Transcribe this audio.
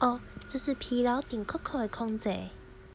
哦，这是疲劳顶 Coco 的空姐。